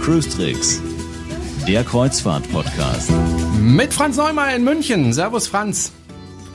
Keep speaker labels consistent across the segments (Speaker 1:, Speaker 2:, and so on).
Speaker 1: Cruise Tricks, der Kreuzfahrt-Podcast.
Speaker 2: Mit Franz Neumann in München. Servus Franz.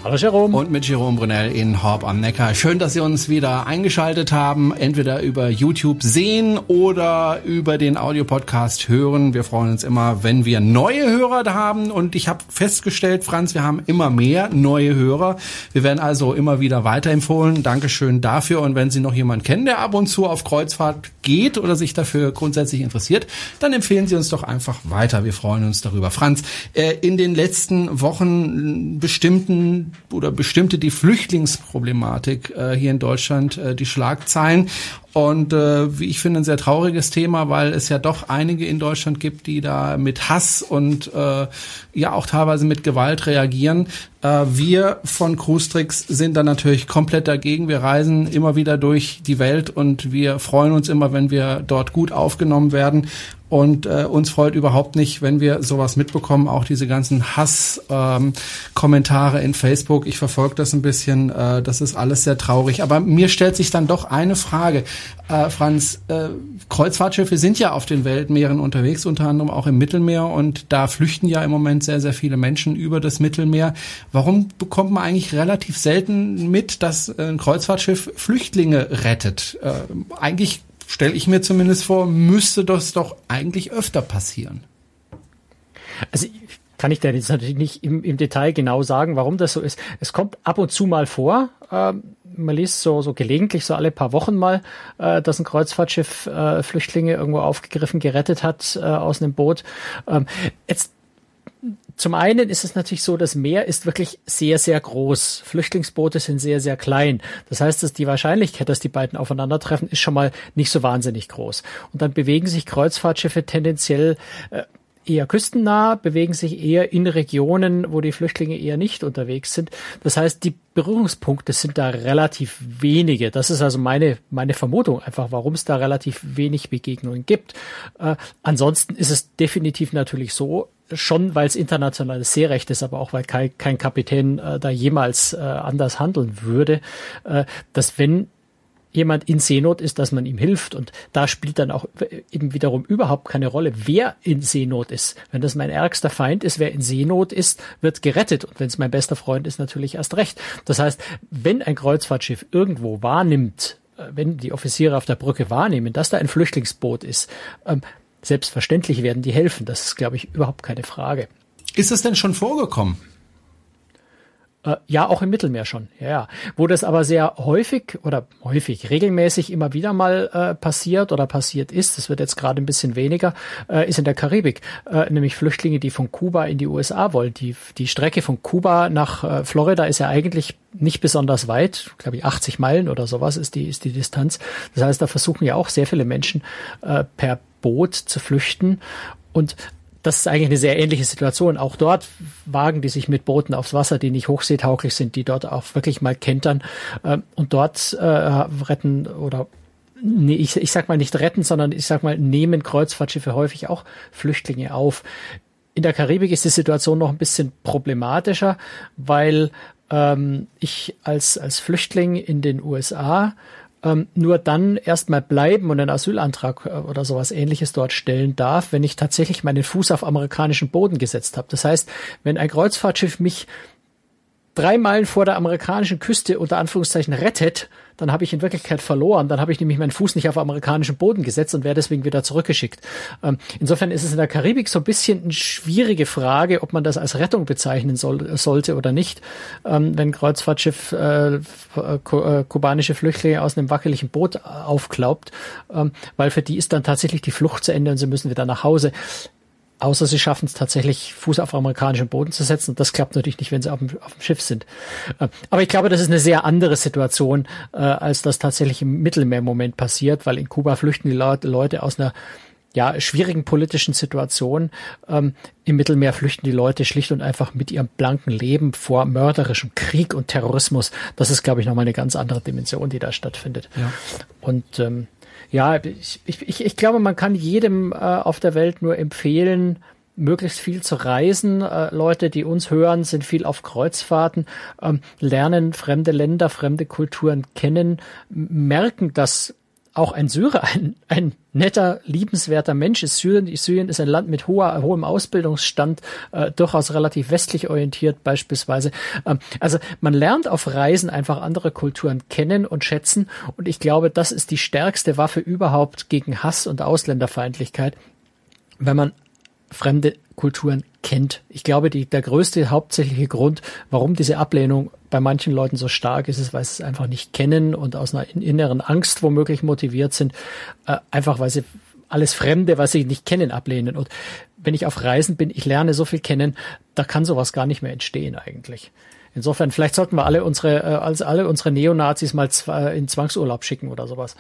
Speaker 3: Hallo Jerome.
Speaker 2: Und mit Jerome Brunel in Horb am Neckar. Schön, dass Sie uns wieder eingeschaltet haben, entweder über YouTube sehen oder über den Audiopodcast hören. Wir freuen uns immer, wenn wir neue Hörer haben. Und ich habe festgestellt, Franz, wir haben immer mehr neue Hörer. Wir werden also immer wieder weiterempfohlen. Dankeschön dafür. Und wenn Sie noch jemanden kennen, der ab und zu auf Kreuzfahrt geht oder sich dafür grundsätzlich interessiert, dann empfehlen Sie uns doch einfach weiter. Wir freuen uns darüber. Franz, äh, in den letzten Wochen bestimmten oder bestimmte die Flüchtlingsproblematik äh, hier in Deutschland äh, die Schlagzeilen. Und äh, wie ich finde, ein sehr trauriges Thema, weil es ja doch einige in Deutschland gibt, die da mit Hass und äh, ja auch teilweise mit Gewalt reagieren. Äh, wir von Cruistrix sind da natürlich komplett dagegen. Wir reisen immer wieder durch die Welt und wir freuen uns immer, wenn wir dort gut aufgenommen werden. Und äh, uns freut überhaupt nicht, wenn wir sowas mitbekommen, auch diese ganzen Hass-Kommentare ähm, in Facebook. Ich verfolge das ein bisschen, äh, das ist alles sehr traurig. Aber mir stellt sich dann doch eine Frage, äh, Franz. Äh, Kreuzfahrtschiffe sind ja auf den Weltmeeren unterwegs, unter anderem auch im Mittelmeer. Und da flüchten ja im Moment sehr, sehr viele Menschen über das Mittelmeer. Warum bekommt man eigentlich relativ selten mit, dass ein Kreuzfahrtschiff Flüchtlinge rettet? Äh, eigentlich stelle ich mir zumindest vor, müsste das doch eigentlich öfter passieren.
Speaker 3: Also kann ich dir jetzt natürlich nicht im, im Detail genau sagen, warum das so ist. Es kommt ab und zu mal vor. Ähm, man liest so, so gelegentlich, so alle paar Wochen mal, äh, dass ein Kreuzfahrtschiff äh, Flüchtlinge irgendwo aufgegriffen, gerettet hat äh, aus einem Boot. Ähm, jetzt zum einen ist es natürlich so, das Meer ist wirklich sehr, sehr groß. Flüchtlingsboote sind sehr, sehr klein. Das heißt, dass die Wahrscheinlichkeit, dass die beiden aufeinandertreffen, ist schon mal nicht so wahnsinnig groß. Und dann bewegen sich Kreuzfahrtschiffe tendenziell äh, eher küstennah, bewegen sich eher in Regionen, wo die Flüchtlinge eher nicht unterwegs sind. Das heißt, die Berührungspunkte sind da relativ wenige. Das ist also meine, meine Vermutung einfach, warum es da relativ wenig Begegnungen gibt. Äh, ansonsten ist es definitiv natürlich so, schon weil es internationales Seerecht ist, aber auch weil kein, kein Kapitän äh, da jemals äh, anders handeln würde, äh, dass wenn jemand in Seenot ist, dass man ihm hilft. Und da spielt dann auch eben wiederum überhaupt keine Rolle, wer in Seenot ist. Wenn das mein ärgster Feind ist, wer in Seenot ist, wird gerettet. Und wenn es mein bester Freund ist, natürlich erst recht. Das heißt, wenn ein Kreuzfahrtschiff irgendwo wahrnimmt, äh, wenn die Offiziere auf der Brücke wahrnehmen, dass da ein Flüchtlingsboot ist, ähm, selbstverständlich werden die helfen. Das ist, glaube ich, überhaupt keine Frage.
Speaker 2: Ist es denn schon vorgekommen?
Speaker 3: Äh, ja, auch im Mittelmeer schon. Ja, ja. Wo das aber sehr häufig oder häufig, regelmäßig immer wieder mal äh, passiert oder passiert ist, das wird jetzt gerade ein bisschen weniger, äh, ist in der Karibik. Äh, nämlich Flüchtlinge, die von Kuba in die USA wollen. Die, die Strecke von Kuba nach äh, Florida ist ja eigentlich nicht besonders weit, glaube ich 80 Meilen oder sowas ist die, ist die Distanz. Das heißt, da versuchen ja auch sehr viele Menschen äh, per Boot zu flüchten. Und das ist eigentlich eine sehr ähnliche Situation. Auch dort wagen die sich mit Booten aufs Wasser, die nicht hochseetauglich sind, die dort auch wirklich mal kentern ähm, und dort äh, retten oder nee, ich, ich sag mal nicht retten, sondern ich sag mal nehmen Kreuzfahrtschiffe häufig auch Flüchtlinge auf. In der Karibik ist die Situation noch ein bisschen problematischer, weil ähm, ich als, als Flüchtling in den USA ähm, nur dann erstmal bleiben und einen Asylantrag äh, oder sowas ähnliches dort stellen darf, wenn ich tatsächlich meinen Fuß auf amerikanischen Boden gesetzt habe. Das heißt, wenn ein Kreuzfahrtschiff mich drei Meilen vor der amerikanischen Küste unter Anführungszeichen rettet, dann habe ich in Wirklichkeit verloren. Dann habe ich nämlich meinen Fuß nicht auf amerikanischen Boden gesetzt und wäre deswegen wieder zurückgeschickt. Ähm, insofern ist es in der Karibik so ein bisschen eine schwierige Frage, ob man das als Rettung bezeichnen soll, sollte oder nicht, ähm, wenn Kreuzfahrtschiff äh, äh, kubanische Flüchtlinge aus einem wackeligen Boot aufklaubt, ähm, weil für die ist dann tatsächlich die Flucht zu Ende und sie müssen wieder nach Hause. Außer sie schaffen es tatsächlich, Fuß auf amerikanischen Boden zu setzen. Und das klappt natürlich nicht, wenn sie auf dem, auf dem Schiff sind. Äh, aber ich glaube, das ist eine sehr andere Situation, äh, als das tatsächlich im Mittelmeer im Moment passiert, weil in Kuba flüchten die Leute aus einer ja, schwierigen politischen Situation. Ähm, Im Mittelmeer flüchten die Leute schlicht und einfach mit ihrem blanken Leben vor mörderischem Krieg und Terrorismus. Das ist, glaube ich, nochmal eine ganz andere Dimension, die da stattfindet. Ja. Und ähm, ja, ich, ich, ich glaube, man kann jedem äh, auf der Welt nur empfehlen, möglichst viel zu reisen. Äh, Leute, die uns hören, sind viel auf Kreuzfahrten, ähm, lernen fremde Länder, fremde Kulturen kennen, merken, dass auch ein Syrer ein, ein netter, liebenswerter Mensch ist. Syrien, Syrien ist ein Land mit hoher, hohem Ausbildungsstand, äh, durchaus relativ westlich orientiert beispielsweise. Ähm, also man lernt auf Reisen einfach andere Kulturen kennen und schätzen und ich glaube, das ist die stärkste Waffe überhaupt gegen Hass und Ausländerfeindlichkeit, wenn man fremde Kulturen kennt. Ich glaube, die, der größte hauptsächliche Grund, warum diese Ablehnung bei manchen Leuten so stark ist, ist, weil sie es einfach nicht kennen und aus einer inneren Angst womöglich motiviert sind, äh, einfach weil sie alles Fremde, was sie nicht kennen, ablehnen. Und wenn ich auf Reisen bin, ich lerne so viel kennen, da kann sowas gar nicht mehr entstehen eigentlich. Insofern, vielleicht sollten wir alle unsere, äh, also alle unsere Neonazis mal in Zwangsurlaub schicken oder sowas.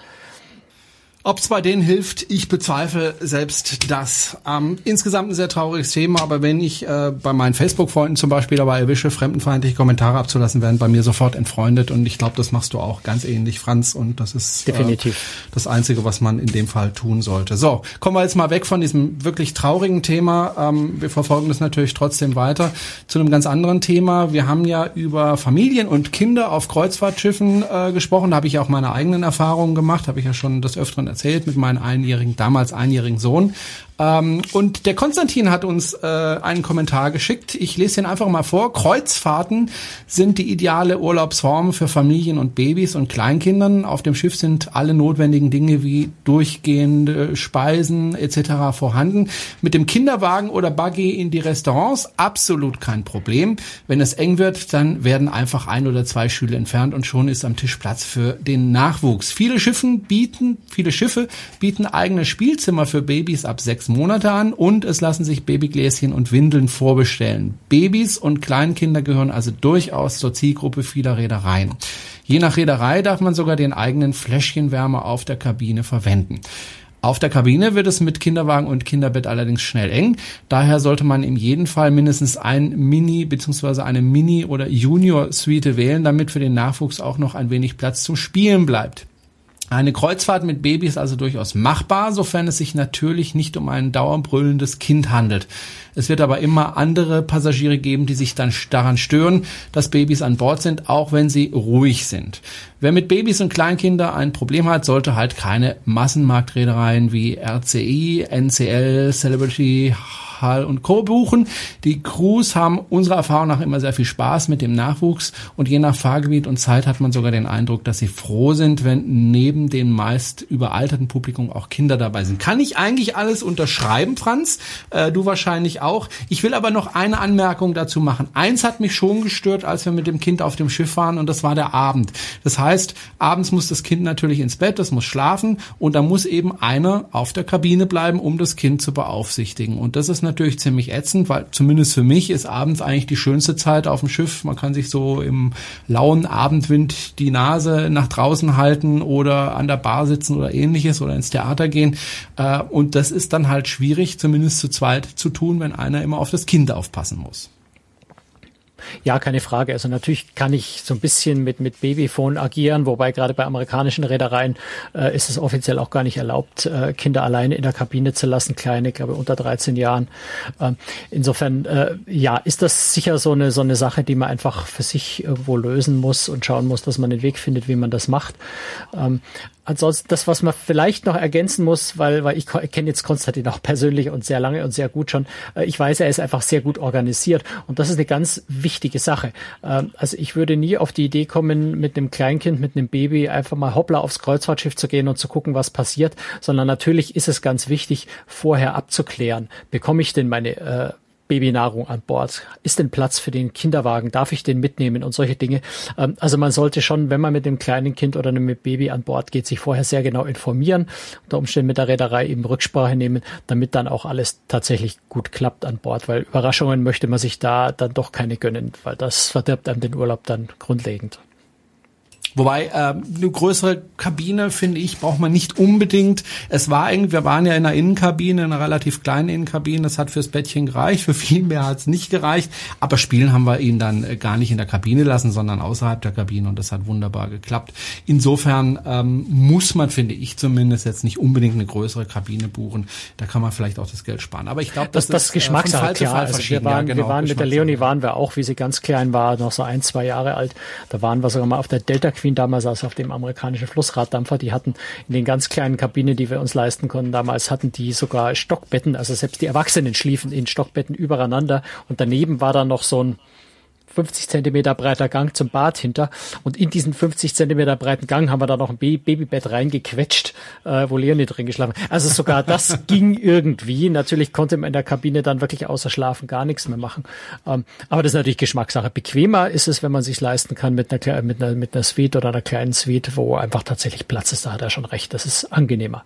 Speaker 2: Ob es bei denen hilft, ich bezweifle selbst das. Ähm, insgesamt ein sehr trauriges Thema, aber wenn ich äh, bei meinen Facebook-Freunden zum Beispiel dabei erwische, fremdenfeindliche Kommentare abzulassen, werden bei mir sofort entfreundet und ich glaube, das machst du auch ganz ähnlich, Franz, und das ist
Speaker 3: definitiv
Speaker 2: äh, das Einzige, was man in dem Fall tun sollte. So, kommen wir jetzt mal weg von diesem wirklich traurigen Thema. Ähm, wir verfolgen das natürlich trotzdem weiter zu einem ganz anderen Thema. Wir haben ja über Familien und Kinder auf Kreuzfahrtschiffen äh, gesprochen. Da habe ich auch meine eigenen Erfahrungen gemacht, habe ich ja schon des Öfteren erzählt mit meinem einjährigen, damals einjährigen Sohn. Ähm, und der Konstantin hat uns äh, einen Kommentar geschickt. Ich lese ihn einfach mal vor. Kreuzfahrten sind die ideale Urlaubsform für Familien und Babys und Kleinkindern. Auf dem Schiff sind alle notwendigen Dinge wie durchgehende Speisen etc. vorhanden. Mit dem Kinderwagen oder Buggy in die Restaurants absolut kein Problem. Wenn es eng wird, dann werden einfach ein oder zwei Stühle entfernt und schon ist am Tisch Platz für den Nachwuchs. Viele Schiffen bieten, viele Schiffe bieten eigene Spielzimmer für Babys ab sechs Monate an und es lassen sich Babygläschen und Windeln vorbestellen. Babys und Kleinkinder gehören also durchaus zur Zielgruppe vieler Reedereien. Je nach Reederei darf man sogar den eigenen Fläschchenwärmer auf der Kabine verwenden. Auf der Kabine wird es mit Kinderwagen und Kinderbett allerdings schnell eng. Daher sollte man in jedem Fall mindestens ein Mini bzw. eine Mini- oder Junior-Suite wählen, damit für den Nachwuchs auch noch ein wenig Platz zum Spielen bleibt. Eine Kreuzfahrt mit Baby ist also durchaus machbar, sofern es sich natürlich nicht um ein dauerbrüllendes Kind handelt. Es wird aber immer andere Passagiere geben, die sich dann daran stören, dass Babys an Bord sind, auch wenn sie ruhig sind. Wer mit Babys und Kleinkinder ein Problem hat, sollte halt keine Massenmarktreedereien wie RCI, NCL, Celebrity, Hall und Co. buchen. Die Crews haben unserer Erfahrung nach immer sehr viel Spaß mit dem Nachwuchs und je nach Fahrgebiet und Zeit hat man sogar den Eindruck, dass sie froh sind, wenn neben dem meist überalterten Publikum auch Kinder dabei sind. Kann ich eigentlich alles unterschreiben, Franz? Äh, du wahrscheinlich auch. Ich will aber noch eine Anmerkung dazu machen. Eins hat mich schon gestört, als wir mit dem Kind auf dem Schiff waren und das war der Abend. Das heißt, abends muss das Kind natürlich ins Bett, das muss schlafen und da muss eben einer auf der Kabine bleiben, um das Kind zu beaufsichtigen. Und das ist natürlich ziemlich ätzend, weil zumindest für mich ist abends eigentlich die schönste Zeit auf dem Schiff. Man kann sich so im lauen Abendwind die Nase nach draußen halten oder an der Bar sitzen oder ähnliches oder ins Theater gehen. Äh, und das ist dann halt schwierig, zumindest zu zweit zu tun, wenn einer immer auf das Kind aufpassen muss.
Speaker 3: Ja, keine Frage. Also natürlich kann ich so ein bisschen mit, mit Babyphone agieren, wobei gerade bei amerikanischen Reedereien äh, ist es offiziell auch gar nicht erlaubt, äh, Kinder alleine in der Kabine zu lassen, kleine, glaube unter 13 Jahren. Ähm, insofern, äh, ja, ist das sicher so eine, so eine Sache, die man einfach für sich irgendwo lösen muss und schauen muss, dass man den Weg findet, wie man das macht. Ähm, ansonsten das, was man vielleicht noch ergänzen muss, weil, weil ich kenne jetzt Konstantin auch persönlich und sehr lange und sehr gut schon. Äh, ich weiß, er ist einfach sehr gut organisiert und das ist eine ganz wichtige Sache. Ähm, also ich würde nie auf die Idee kommen, mit einem Kleinkind, mit einem Baby einfach mal hoppla aufs Kreuzfahrtschiff zu gehen und zu gucken, was passiert, sondern natürlich ist es ganz wichtig, vorher abzuklären, bekomme ich denn meine äh, Babynahrung an Bord? Ist denn Platz für den Kinderwagen? Darf ich den mitnehmen und solche Dinge? Ähm, also man sollte schon, wenn man mit dem kleinen Kind oder einem Baby an Bord geht, sich vorher sehr genau informieren, unter Umständen mit der Reederei eben Rücksprache nehmen, damit dann auch alles tatsächlich gut klappt an Bord, weil Überraschungen möchte man sich da dann doch keine gönnen, weil das verdirbt einem den Urlaub dann grundlegend.
Speaker 2: Wobei äh, eine größere Kabine, finde ich, braucht man nicht unbedingt. Es war irgendwie, wir waren ja in einer Innenkabine, in einer relativ kleinen Innenkabine. Das hat fürs Bettchen gereicht, für viel mehr hat es nicht gereicht. Aber spielen haben wir ihn dann äh, gar nicht in der Kabine lassen, sondern außerhalb der Kabine und das hat wunderbar geklappt. Insofern ähm, muss man, finde ich zumindest, jetzt nicht unbedingt eine größere Kabine buchen. Da kann man vielleicht auch das Geld sparen. Aber ich glaube,
Speaker 3: das, das, das ist Geschmackssache. Äh, klar. Also wir waren, ja, genau, wir waren mit der Leonie waren wir auch, wie sie ganz klein war, noch so ein, zwei Jahre alt. Da waren wir sogar mal auf der Delta Queen damals, also auf dem amerikanischen Flussraddampfer, die hatten in den ganz kleinen Kabinen, die wir uns leisten konnten, damals hatten die sogar Stockbetten, also selbst die Erwachsenen schliefen in Stockbetten übereinander. Und daneben war dann noch so ein 50 Zentimeter breiter Gang zum Bad hinter. Und in diesen 50 Zentimeter breiten Gang haben wir da noch ein Babybett reingequetscht, äh, wo Leonie drin geschlafen Also sogar das ging irgendwie. Natürlich konnte man in der Kabine dann wirklich außer Schlafen gar nichts mehr machen. Ähm, aber das ist natürlich Geschmackssache. Bequemer ist es, wenn man sich leisten kann mit einer, mit einer, mit einer Suite oder einer kleinen Suite, wo einfach tatsächlich Platz ist. Da hat er schon recht. Das ist angenehmer.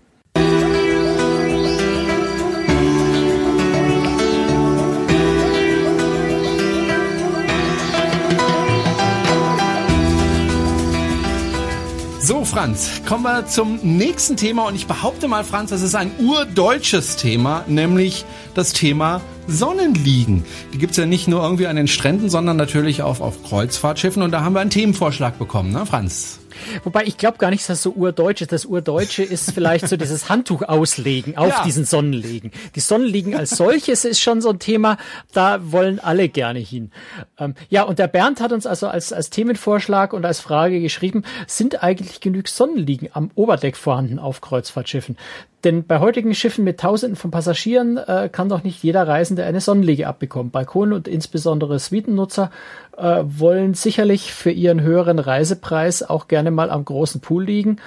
Speaker 2: So, Franz, kommen wir zum nächsten Thema und ich behaupte mal, Franz, das ist ein urdeutsches Thema, nämlich das Thema Sonnenliegen. Die gibt's ja nicht nur irgendwie an den Stränden, sondern natürlich auch auf Kreuzfahrtschiffen und da haben wir einen Themenvorschlag bekommen, ne, Franz?
Speaker 3: Wobei ich glaube gar nicht, dass das so urdeutsch ist. Das Urdeutsche ist vielleicht so dieses Handtuch auslegen auf ja. diesen Sonnenliegen. Die Sonnenliegen als solches ist schon so ein Thema, da wollen alle gerne hin. Ähm, ja, und der Bernd hat uns also als, als Themenvorschlag und als Frage geschrieben, sind eigentlich genug Sonnenliegen am Oberdeck vorhanden auf Kreuzfahrtschiffen? Denn bei heutigen Schiffen mit Tausenden von Passagieren äh, kann doch nicht jeder Reisende eine Sonnenliege abbekommen. Balkon und insbesondere Suitennutzer äh, wollen sicherlich für ihren höheren Reisepreis auch gerne mal am großen Pool liegen.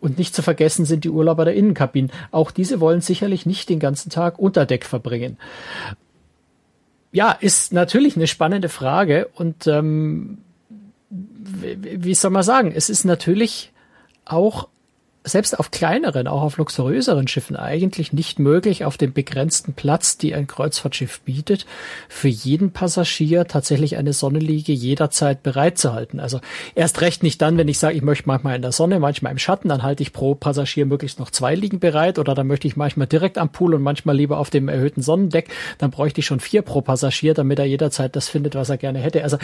Speaker 3: Und nicht zu vergessen sind die Urlauber der Innenkabinen. Auch diese wollen sicherlich nicht den ganzen Tag unter Deck verbringen. Ja, ist natürlich eine spannende Frage und ähm, wie soll man sagen, es ist natürlich auch selbst auf kleineren, auch auf luxuriöseren Schiffen eigentlich nicht möglich, auf dem begrenzten Platz, die ein Kreuzfahrtschiff bietet, für jeden Passagier tatsächlich eine Sonnenliege jederzeit bereitzuhalten. Also erst recht nicht dann, wenn ich sage, ich möchte manchmal in der Sonne, manchmal im Schatten, dann halte ich pro Passagier möglichst noch zwei Liegen bereit oder dann möchte ich manchmal direkt am Pool und manchmal lieber auf dem erhöhten Sonnendeck, dann bräuchte ich schon vier pro Passagier, damit er jederzeit das findet, was er gerne hätte. Also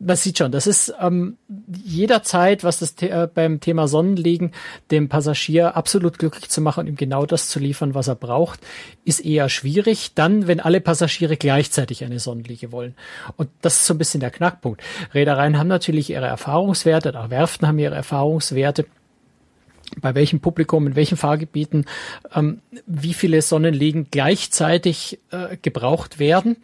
Speaker 3: man sieht schon, das ist ähm, jederzeit, was das äh, beim Thema Sonnenliegen dem Passagier absolut glücklich zu machen und ihm genau das zu liefern, was er braucht, ist eher schwierig. Dann, wenn alle Passagiere gleichzeitig eine Sonnenliege wollen. Und das ist so ein bisschen der Knackpunkt. Reedereien haben natürlich ihre Erfahrungswerte, auch Werften haben ihre Erfahrungswerte bei welchem Publikum, in welchen Fahrgebieten, ähm, wie viele Sonnenliegen gleichzeitig äh, gebraucht werden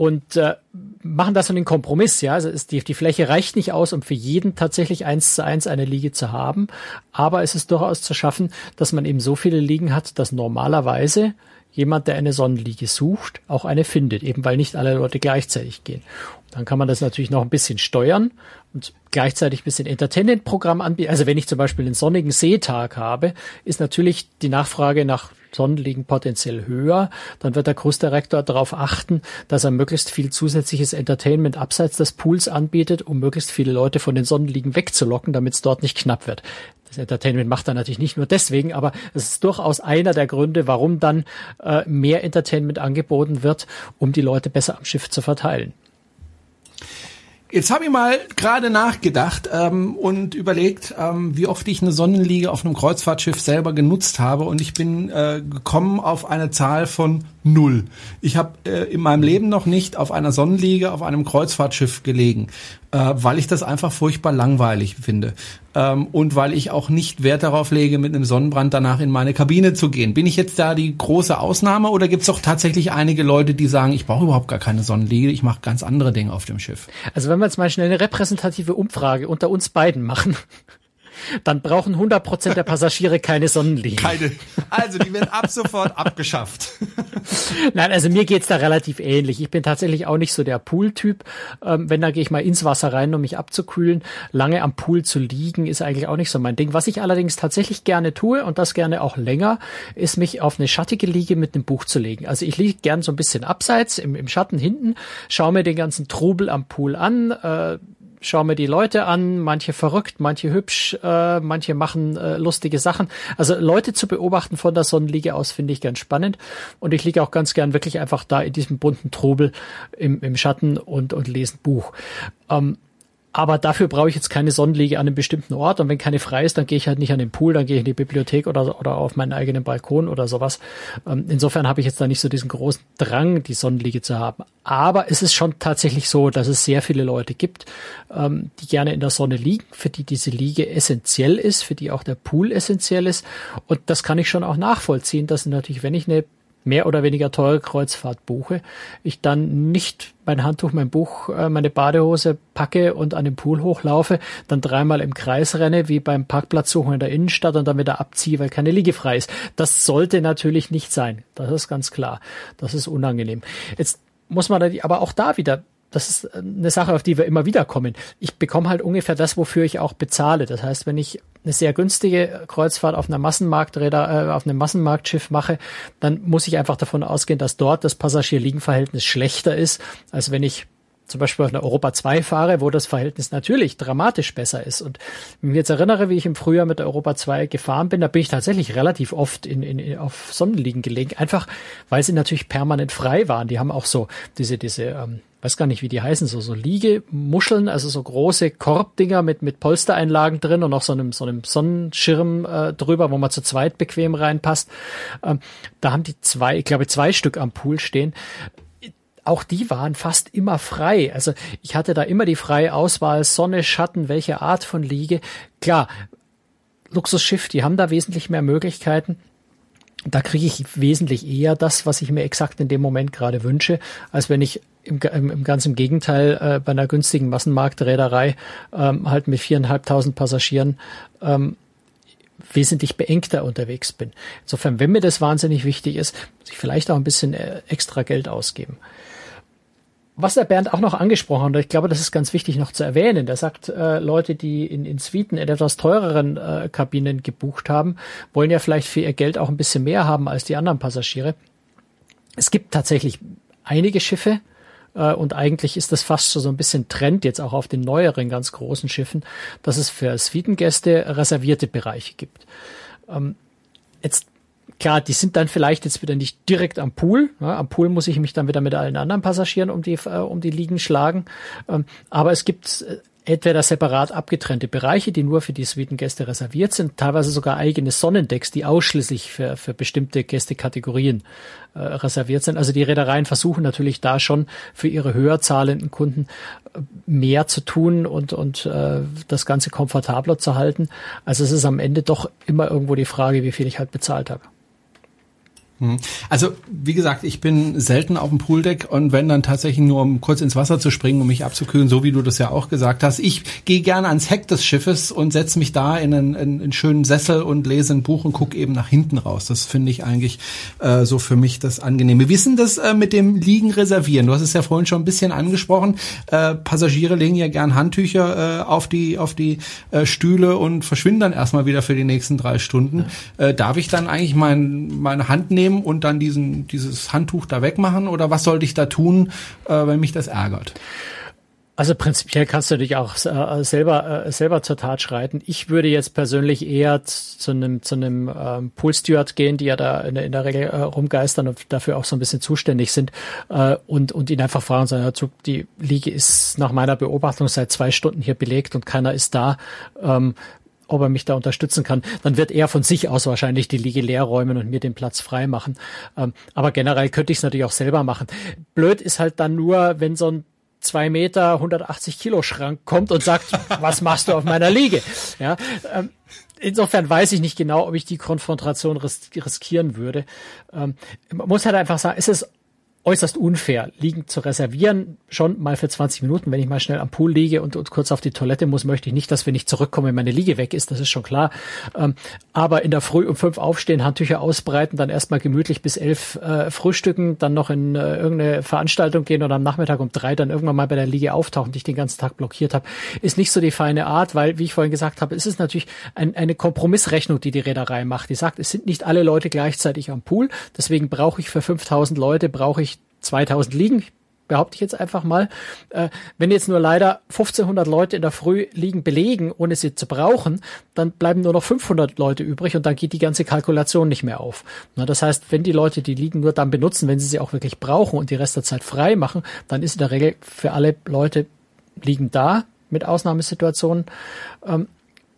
Speaker 3: und äh, machen das so einen Kompromiss, ja. Also ist die, die Fläche reicht nicht aus, um für jeden tatsächlich eins zu eins eine Liege zu haben, aber es ist durchaus zu schaffen, dass man eben so viele Liegen hat, dass normalerweise jemand, der eine Sonnenliege sucht, auch eine findet, eben weil nicht alle Leute gleichzeitig gehen. Und dann kann man das natürlich noch ein bisschen steuern und gleichzeitig ein bisschen Entertainment-Programm anbieten. Also wenn ich zum Beispiel einen sonnigen Seetag habe, ist natürlich die Nachfrage nach Sonnenliegen potenziell höher. Dann wird der Kursdirektor darauf achten, dass er möglichst viel zusätzliches Entertainment abseits des Pools anbietet, um möglichst viele Leute von den Sonnenliegen wegzulocken, damit es dort nicht knapp wird. Das Entertainment macht er natürlich nicht nur deswegen, aber es ist durchaus einer der Gründe, warum dann äh, mehr Entertainment angeboten wird, um die Leute besser am Schiff zu verteilen.
Speaker 2: Jetzt habe ich mal gerade nachgedacht ähm, und überlegt, ähm, wie oft ich eine Sonnenliege auf einem Kreuzfahrtschiff selber genutzt habe. Und ich bin äh, gekommen auf eine Zahl von null. Ich habe äh, in meinem Leben noch nicht auf einer Sonnenliege auf einem Kreuzfahrtschiff gelegen, äh, weil ich das einfach furchtbar langweilig finde ähm, und weil ich auch nicht Wert darauf lege, mit einem Sonnenbrand danach in meine Kabine zu gehen. Bin ich jetzt da die große Ausnahme oder gibt es auch tatsächlich einige Leute, die sagen, ich brauche überhaupt gar keine Sonnenliege, ich mache ganz andere Dinge auf dem Schiff?
Speaker 3: Also wenn wir jetzt mal schnell eine repräsentative Umfrage unter uns beiden machen dann brauchen 100 Prozent der Passagiere keine Sonnenliegen.
Speaker 2: Keine. Also die werden ab sofort abgeschafft.
Speaker 3: Nein, also mir geht's da relativ ähnlich. Ich bin tatsächlich auch nicht so der Pool-Typ. Ähm, wenn, da gehe ich mal ins Wasser rein, um mich abzukühlen. Lange am Pool zu liegen, ist eigentlich auch nicht so mein Ding. Was ich allerdings tatsächlich gerne tue und das gerne auch länger, ist mich auf eine schattige Liege mit einem Buch zu legen. Also ich liege gern so ein bisschen abseits, im, im Schatten hinten, schaue mir den ganzen Trubel am Pool an, äh, schaue mir die Leute an, manche verrückt, manche hübsch, äh, manche machen äh, lustige Sachen. Also Leute zu beobachten von der Sonnenliege aus finde ich ganz spannend und ich liege auch ganz gern wirklich einfach da in diesem bunten Trubel im, im Schatten und, und lese ein Buch. Ähm, aber dafür brauche ich jetzt keine Sonnenliege an einem bestimmten Ort. Und wenn keine frei ist, dann gehe ich halt nicht an den Pool, dann gehe ich in die Bibliothek oder, oder auf meinen eigenen Balkon oder sowas. Ähm, insofern habe ich jetzt da nicht so diesen großen Drang, die Sonnenliege zu haben. Aber es ist schon tatsächlich so, dass es sehr viele Leute gibt, ähm, die gerne in der Sonne liegen, für die diese Liege essentiell ist, für die auch der Pool essentiell ist. Und das kann ich schon auch nachvollziehen, dass natürlich, wenn ich eine mehr oder weniger teure Kreuzfahrt buche, ich dann nicht mein Handtuch, mein Buch, äh, meine Badehose packe und an den Pool hochlaufe, dann dreimal im Kreis renne, wie beim Parkplatzsuchen in der Innenstadt und dann wieder abziehe, weil keine Liege frei ist. Das sollte natürlich nicht sein. Das ist ganz klar. Das ist unangenehm. Jetzt muss man aber auch da wieder das ist eine Sache, auf die wir immer wieder kommen. Ich bekomme halt ungefähr das, wofür ich auch bezahle. Das heißt, wenn ich eine sehr günstige Kreuzfahrt auf einer Massenmarkträder, äh, auf einem Massenmarktschiff mache, dann muss ich einfach davon ausgehen, dass dort das Passagier-Liegen-Verhältnis schlechter ist, als wenn ich zum Beispiel auf einer Europa 2 fahre, wo das Verhältnis natürlich dramatisch besser ist. Und wenn ich jetzt erinnere, wie ich im Frühjahr mit der Europa 2 gefahren bin, da bin ich tatsächlich relativ oft in, in auf Sonnenliegen gelegen, einfach weil sie natürlich permanent frei waren. Die haben auch so diese, diese ähm, weiß gar nicht, wie die heißen, so, so Liegemuscheln, also so große Korbdinger mit, mit Polstereinlagen drin und auch so einem, so einem Sonnenschirm äh, drüber, wo man zu zweit bequem reinpasst. Ähm, da haben die zwei, ich glaube, zwei Stück am Pool stehen. Auch die waren fast immer frei. Also ich hatte da immer die freie Auswahl, Sonne, Schatten, welche Art von Liege. Klar, Luxusschiff, die haben da wesentlich mehr Möglichkeiten da kriege ich wesentlich eher das, was ich mir exakt in dem Moment gerade wünsche, als wenn ich im, im, im ganz Gegenteil äh, bei einer günstigen Massenmarktreederei ähm, halt mit viereinhalbtausend Passagieren ähm, wesentlich beengter unterwegs bin. Insofern, wenn mir das wahnsinnig wichtig ist, muss ich vielleicht auch ein bisschen äh, extra Geld ausgeben. Was der Bernd auch noch angesprochen hat, ich glaube, das ist ganz wichtig noch zu erwähnen, der sagt, äh, Leute, die in, in Suiten in etwas teureren äh, Kabinen gebucht haben, wollen ja vielleicht für ihr Geld auch ein bisschen mehr haben als die anderen Passagiere. Es gibt tatsächlich einige Schiffe, äh, und eigentlich ist das fast so, so ein bisschen Trend jetzt auch auf den neueren ganz großen Schiffen, dass es für Suitengäste reservierte Bereiche gibt. Ähm, jetzt klar, die sind dann vielleicht jetzt wieder nicht direkt am Pool. Ja, am Pool muss ich mich dann wieder mit allen anderen Passagieren um die, äh, um die Liegen schlagen. Ähm, aber es gibt äh, entweder separat abgetrennte Bereiche, die nur für die Suitengäste reserviert sind, teilweise sogar eigene Sonnendecks, die ausschließlich für, für bestimmte Gästekategorien äh, reserviert sind. Also die Reedereien versuchen natürlich da schon für ihre höher zahlenden Kunden äh, mehr zu tun und, und äh, das Ganze komfortabler zu halten. Also es ist am Ende doch immer irgendwo die Frage, wie viel ich halt bezahlt habe.
Speaker 2: Hm. Also, wie gesagt, ich bin selten auf dem Pooldeck und wenn dann tatsächlich nur, um kurz ins Wasser zu springen, um mich abzukühlen, so wie du das ja auch gesagt hast. Ich gehe gerne ans Heck des Schiffes und setze mich da in einen, in einen schönen Sessel und lese ein Buch und gucke eben nach hinten raus. Das finde ich eigentlich äh, so für mich das Angenehme. Wir wissen das äh, mit dem Liegen reservieren. Du hast es ja vorhin schon ein bisschen angesprochen. Äh, Passagiere legen ja gern Handtücher äh, auf die, auf die äh, Stühle und verschwinden dann erstmal wieder für die nächsten drei Stunden. Äh, darf ich dann eigentlich mein, meine Hand nehmen nehmen und dann diesen, dieses Handtuch da wegmachen oder was sollte ich da tun, äh, wenn mich das ärgert?
Speaker 3: Also prinzipiell kannst du dich auch äh, selber äh, selber zur Tat schreiten. Ich würde jetzt persönlich eher zu einem zu einem ähm, Poolsteward gehen, die ja da in, in der Regel äh, rumgeistern und dafür auch so ein bisschen zuständig sind äh, und und ihn einfach fragen, sagen, die Liege ist nach meiner Beobachtung seit zwei Stunden hier belegt und keiner ist da. Ähm, ob er mich da unterstützen kann, dann wird er von sich aus wahrscheinlich die Liege leer räumen und mir den Platz frei machen. Ähm, aber generell könnte ich es natürlich auch selber machen. Blöd ist halt dann nur, wenn so ein zwei Meter 180 Kilo Schrank kommt und sagt, was machst du auf meiner Liege? Ja, ähm, insofern weiß ich nicht genau, ob ich die Konfrontation riskieren würde. Ähm, man muss halt einfach sagen, es ist äußerst unfair, liegen zu reservieren, schon mal für 20 Minuten. Wenn ich mal schnell am Pool liege und, und kurz auf die Toilette muss, möchte ich nicht, dass wenn ich zurückkomme, meine Liege weg ist, das ist schon klar. Ähm, aber in der Früh um fünf aufstehen, Handtücher ausbreiten, dann erstmal gemütlich bis elf äh, frühstücken, dann noch in äh, irgendeine Veranstaltung gehen oder am Nachmittag um drei dann irgendwann mal bei der Liege auftauchen, die ich den ganzen Tag blockiert habe, ist nicht so die feine Art, weil, wie ich vorhin gesagt habe, es ist natürlich ein, eine Kompromissrechnung, die die Reederei macht. Die sagt, es sind nicht alle Leute gleichzeitig am Pool, deswegen brauche ich für 5000 Leute, brauche ich 2000 liegen. behaupte ich jetzt einfach mal. Äh, wenn jetzt nur leider 1500 Leute in der Früh liegen belegen, ohne sie zu brauchen, dann bleiben nur noch 500 Leute übrig und dann geht die ganze Kalkulation nicht mehr auf. Na, das heißt, wenn die Leute die Liegen nur dann benutzen, wenn sie sie auch wirklich brauchen und die Rest der Zeit frei machen, dann ist in der Regel für alle Leute liegen da mit Ausnahmesituationen. Ähm,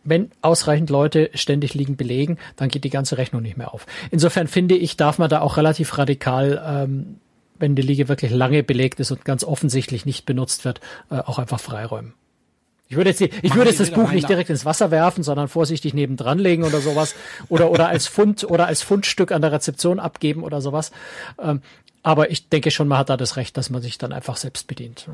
Speaker 3: wenn ausreichend Leute ständig liegen belegen, dann geht die ganze Rechnung nicht mehr auf. Insofern finde ich, darf man da auch relativ radikal, ähm, wenn die Liege wirklich lange belegt ist und ganz offensichtlich nicht benutzt wird, äh, auch einfach freiräumen. Ich würde jetzt, die, ich würde jetzt das Buch nicht direkt ins Wasser werfen, sondern vorsichtig nebendran legen oder sowas oder oder als Pfund oder als Fundstück an der Rezeption abgeben oder sowas. Ähm, aber ich denke schon, man hat da das Recht, dass man sich dann einfach selbst bedient.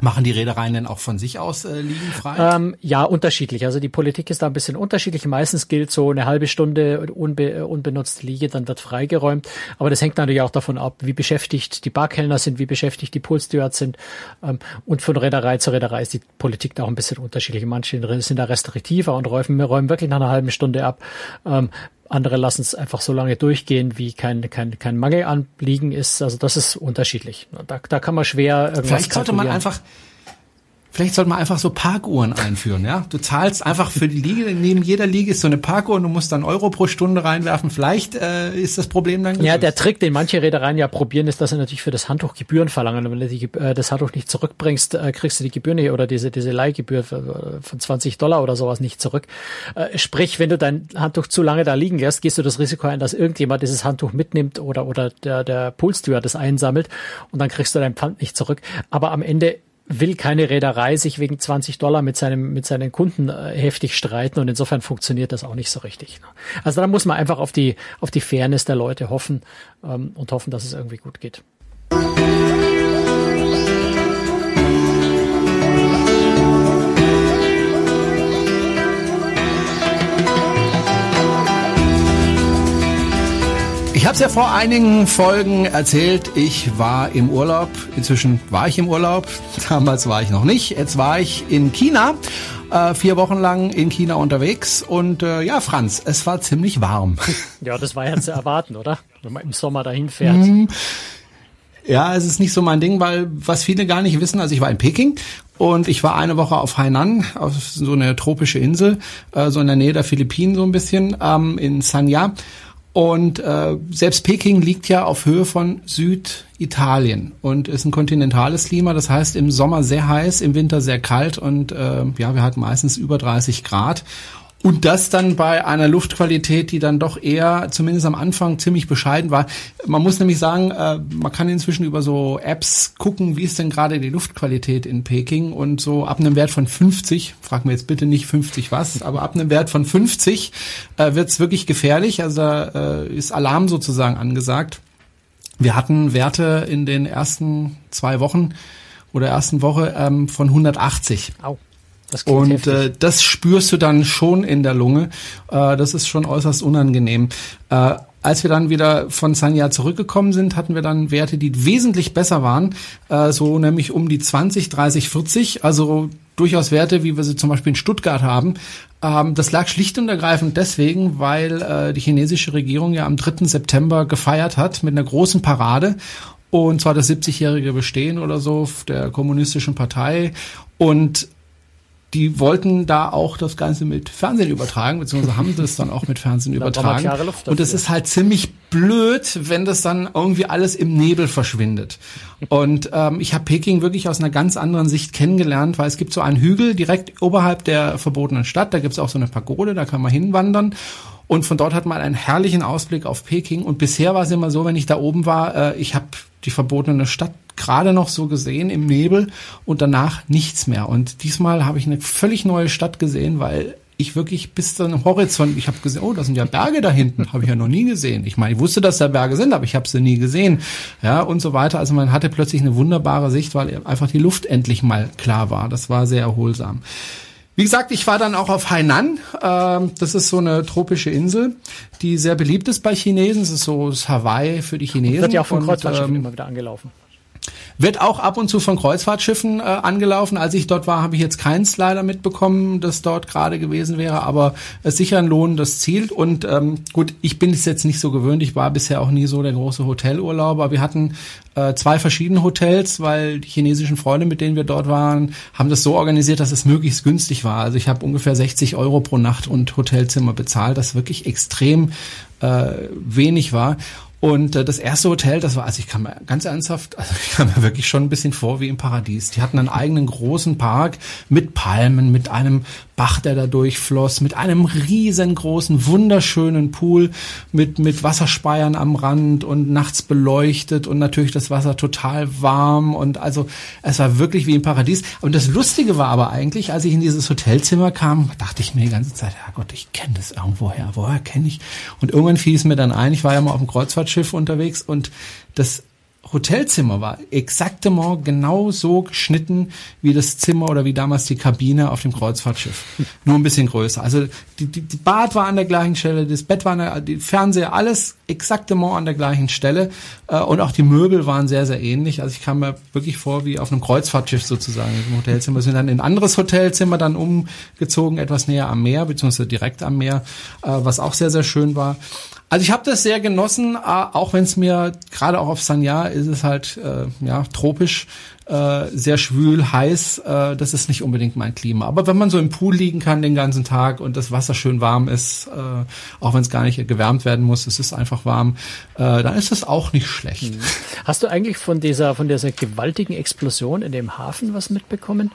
Speaker 2: Machen die Reedereien denn auch von sich aus äh, liegen frei?
Speaker 3: Ähm, ja, unterschiedlich. Also die Politik ist da ein bisschen unterschiedlich. Meistens gilt so eine halbe Stunde unbe unbenutzte Liege, dann wird freigeräumt. Aber das hängt natürlich auch davon ab, wie beschäftigt die Barkellner sind, wie beschäftigt die Poolstewards sind. Ähm, und von Reederei zu Reederei ist die Politik da auch ein bisschen unterschiedlich. Manche sind da restriktiver und räumen, räumen wirklich nach einer halben Stunde ab. Ähm, andere lassen es einfach so lange durchgehen, wie kein, kein, kein Mangel anliegen ist. Also das ist unterschiedlich. Da, da kann man schwer
Speaker 2: irgendwas Vielleicht sollte man einfach Vielleicht sollte man einfach so Parkuhren einführen, ja? Du zahlst einfach für die Liege, neben jeder Liege ist so eine Parkuhr und du musst dann Euro pro Stunde reinwerfen. Vielleicht äh, ist das Problem dann
Speaker 3: gelöst. Ja, der Trick, den manche Reedereien ja probieren, ist, dass sie natürlich für das Handtuch Gebühren verlangen. Und wenn du die, äh, das Handtuch nicht zurückbringst, äh, kriegst du die Gebühr nicht oder diese, diese Leihgebühr von 20 Dollar oder sowas nicht zurück. Äh, sprich, wenn du dein Handtuch zu lange da liegen lässt, gehst du das Risiko ein, dass irgendjemand dieses Handtuch mitnimmt oder, oder der, der Poolsteward das einsammelt und dann kriegst du dein Pfand nicht zurück. Aber am Ende will keine Reederei sich wegen 20 Dollar mit seinem mit seinen Kunden äh, heftig streiten und insofern funktioniert das auch nicht so richtig. Ne? Also da muss man einfach auf die auf die Fairness der Leute hoffen ähm, und hoffen, dass es irgendwie gut geht.
Speaker 2: Es ja vor einigen Folgen erzählt, ich war im Urlaub. Inzwischen war ich im Urlaub. Damals war ich noch nicht. Jetzt war ich in China, äh, vier Wochen lang in China unterwegs. Und äh, ja, Franz, es war ziemlich warm.
Speaker 3: Ja, das war ja zu erwarten, oder? Wenn man im Sommer dahin fährt. Mm.
Speaker 2: Ja, es ist nicht so mein Ding, weil was viele gar nicht wissen, also ich war in Peking und ich war eine Woche auf Hainan, auf so eine tropische Insel, äh, so in der Nähe der Philippinen so ein bisschen, ähm, in Sanya. Und äh, selbst Peking liegt ja auf Höhe von Süditalien und ist ein kontinentales Klima. Das heißt im Sommer sehr heiß, im Winter sehr kalt und äh, ja, wir hatten meistens über 30 Grad. Und das dann bei einer Luftqualität, die dann doch eher, zumindest am Anfang, ziemlich bescheiden war. Man muss nämlich sagen, äh, man kann inzwischen über so Apps gucken, wie ist denn gerade die Luftqualität in Peking. Und so ab einem Wert von 50, frag mir jetzt bitte nicht 50 was, aber ab einem Wert von 50 äh, wird es wirklich gefährlich. Also äh, ist Alarm sozusagen angesagt. Wir hatten Werte in den ersten zwei Wochen oder ersten Woche ähm, von 180. Au. Und äh, das spürst du dann schon in der Lunge. Äh, das ist schon äußerst unangenehm. Äh, als wir dann wieder von Sanya zurückgekommen sind, hatten wir dann Werte, die wesentlich besser waren, äh, so nämlich um die 20, 30, 40, also durchaus Werte, wie wir sie zum Beispiel in Stuttgart haben. Ähm, das lag schlicht und ergreifend deswegen, weil äh, die chinesische Regierung ja am 3. September gefeiert hat mit einer großen Parade und zwar das 70-jährige Bestehen oder so der kommunistischen Partei und die wollten da auch das Ganze mit Fernsehen übertragen, beziehungsweise haben das dann auch mit Fernsehen übertragen. Und es ist halt ziemlich blöd, wenn das dann irgendwie alles im Nebel verschwindet. Und ähm, ich habe Peking wirklich aus einer ganz anderen Sicht kennengelernt, weil es gibt so einen Hügel direkt oberhalb der verbotenen Stadt, da gibt es auch so eine Pagode, da kann man hinwandern. Und von dort hat man einen herrlichen Ausblick auf Peking. Und bisher war es immer so, wenn ich da oben war, äh, ich habe die verbotene Stadt gerade noch so gesehen im Nebel und danach nichts mehr. Und diesmal habe ich eine völlig neue Stadt gesehen, weil ich wirklich bis zum Horizont, ich habe gesehen, oh, da sind ja Berge da hinten, habe ich ja noch nie gesehen. Ich meine, ich wusste, dass da Berge sind, aber ich habe sie nie gesehen, ja und so weiter. Also man hatte plötzlich eine wunderbare Sicht, weil einfach die Luft endlich mal klar war. Das war sehr erholsam. Wie gesagt, ich war dann auch auf Hainan. Ähm, das ist so eine tropische Insel, die sehr beliebt ist bei Chinesen. Es ist so das Hawaii für die Chinesen.
Speaker 3: Wird ja auch von Kreuzfahrtschiffen ähm, immer wieder angelaufen.
Speaker 2: Wird auch ab und zu von Kreuzfahrtschiffen äh, angelaufen. Als ich dort war, habe ich jetzt keins leider mitbekommen, das dort gerade gewesen wäre, aber es ist sicher ein lohnendes Ziel. Und ähm, gut, ich bin es jetzt nicht so gewöhnt. Ich war bisher auch nie so der große Hotelurlauber. Wir hatten äh, zwei verschiedene Hotels, weil die chinesischen Freunde, mit denen wir dort waren, haben das so organisiert, dass es möglichst günstig war. Also ich habe ungefähr 60 Euro pro Nacht und Hotelzimmer bezahlt, das wirklich extrem äh, wenig war. Und äh, das erste Hotel, das war, also ich kam mir ganz ernsthaft, also ich kam mir wirklich schon ein bisschen vor wie im Paradies. Die hatten einen eigenen großen Park mit Palmen, mit einem Bach, der da durchfloss, mit einem riesengroßen, wunderschönen Pool, mit, mit Wasserspeiern am Rand und nachts beleuchtet und natürlich das Wasser total warm und also es war wirklich wie im Paradies. Und das Lustige war aber eigentlich, als ich in dieses Hotelzimmer kam, dachte ich mir die ganze Zeit, ja Gott, ich kenne das irgendwoher, woher kenne ich? Und irgendwann fiel es mir dann ein, ich war ja mal auf dem Kreuzfahrtschiff unterwegs und das Hotelzimmer war exaktement genau so geschnitten wie das Zimmer oder wie damals die Kabine auf dem Kreuzfahrtschiff. Nur ein bisschen größer. Also die, die, die Bad war an der gleichen Stelle, das Bett war an der, die Fernseher, alles exaktement an der gleichen Stelle. Äh, und auch die Möbel waren sehr, sehr ähnlich. Also ich kam mir wirklich vor wie auf einem Kreuzfahrtschiff sozusagen im Hotelzimmer. Wir sind dann in ein anderes Hotelzimmer dann umgezogen, etwas näher am Meer, beziehungsweise direkt am Meer, äh, was auch sehr, sehr schön war. Also ich habe das sehr genossen, auch wenn es mir gerade auch auf Sanya ist es halt äh, ja tropisch, äh, sehr schwül, heiß. Äh, das ist nicht unbedingt mein Klima. Aber wenn man so im Pool liegen kann den ganzen Tag und das Wasser schön warm ist, äh, auch wenn es gar nicht gewärmt werden muss, es ist einfach warm, äh, dann ist das auch nicht schlecht. Mhm.
Speaker 3: Hast du eigentlich von dieser von dieser gewaltigen Explosion in dem Hafen was mitbekommen?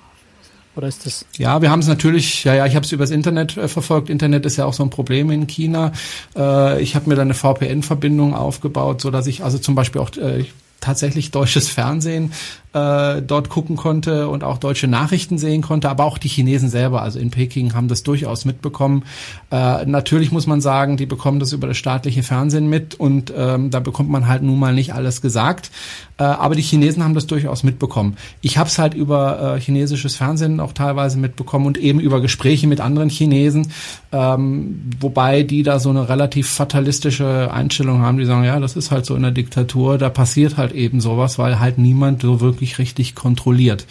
Speaker 3: Oder ist das?
Speaker 2: Ja, wir haben es natürlich, ja, ja, ich habe es übers Internet äh, verfolgt. Internet ist ja auch so ein Problem in China. Äh, ich habe mir da eine VPN-Verbindung aufgebaut, so dass ich also zum Beispiel auch äh, tatsächlich deutsches Fernsehen äh, dort gucken konnte und auch deutsche Nachrichten sehen konnte, aber auch die Chinesen selber, also in Peking, haben das durchaus mitbekommen. Äh, natürlich muss man sagen, die bekommen das über das staatliche Fernsehen mit und ähm, da bekommt man halt nun mal nicht alles gesagt. Äh, aber die Chinesen haben das durchaus mitbekommen. Ich habe es halt über äh, chinesisches Fernsehen auch teilweise mitbekommen und eben über Gespräche mit anderen Chinesen, ähm, wobei die da so eine relativ fatalistische Einstellung haben, die sagen, ja, das ist halt so in der Diktatur, da passiert halt eben sowas, weil halt niemand so wirklich wirklich richtig kontrolliert.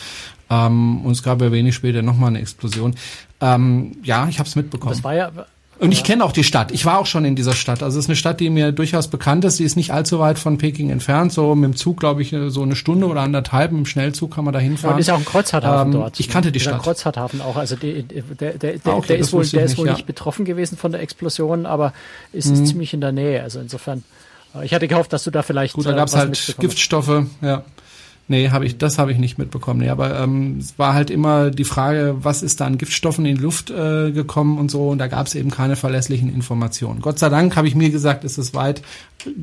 Speaker 2: Ähm, und es gab ja wenig später nochmal eine Explosion. Ähm, ja, ich habe es mitbekommen.
Speaker 3: Das war ja
Speaker 2: und ich kenne auch die Stadt. Ich war auch schon in dieser Stadt. Also es ist eine Stadt, die mir durchaus bekannt ist. Die ist nicht allzu weit von Peking entfernt. So mit dem Zug, glaube ich, so eine Stunde oder anderthalb. Mit dem Schnellzug kann man da hinfahren.
Speaker 3: Und ist auch ein Kreuzfahrthafen
Speaker 2: ähm,
Speaker 3: dort.
Speaker 2: Ich kannte die Stadt. Ein
Speaker 3: Kreuzfahrthafen auch. Also die, der, der, der, ah, okay, der ist wohl, der ist wohl nicht, ja. betroffen gewesen von der Explosion, aber ist, mhm. ziemlich in der Nähe. Also insofern. Äh, ich hatte gehofft, dass du da vielleicht.
Speaker 2: Gut, da gab es halt Giftstoffe, ja. Nee, habe ich, das habe ich nicht mitbekommen. Nee, aber ähm, es war halt immer die Frage, was ist da an Giftstoffen in die Luft äh, gekommen und so. Und da gab es eben keine verlässlichen Informationen. Gott sei Dank habe ich mir gesagt, ist es weit,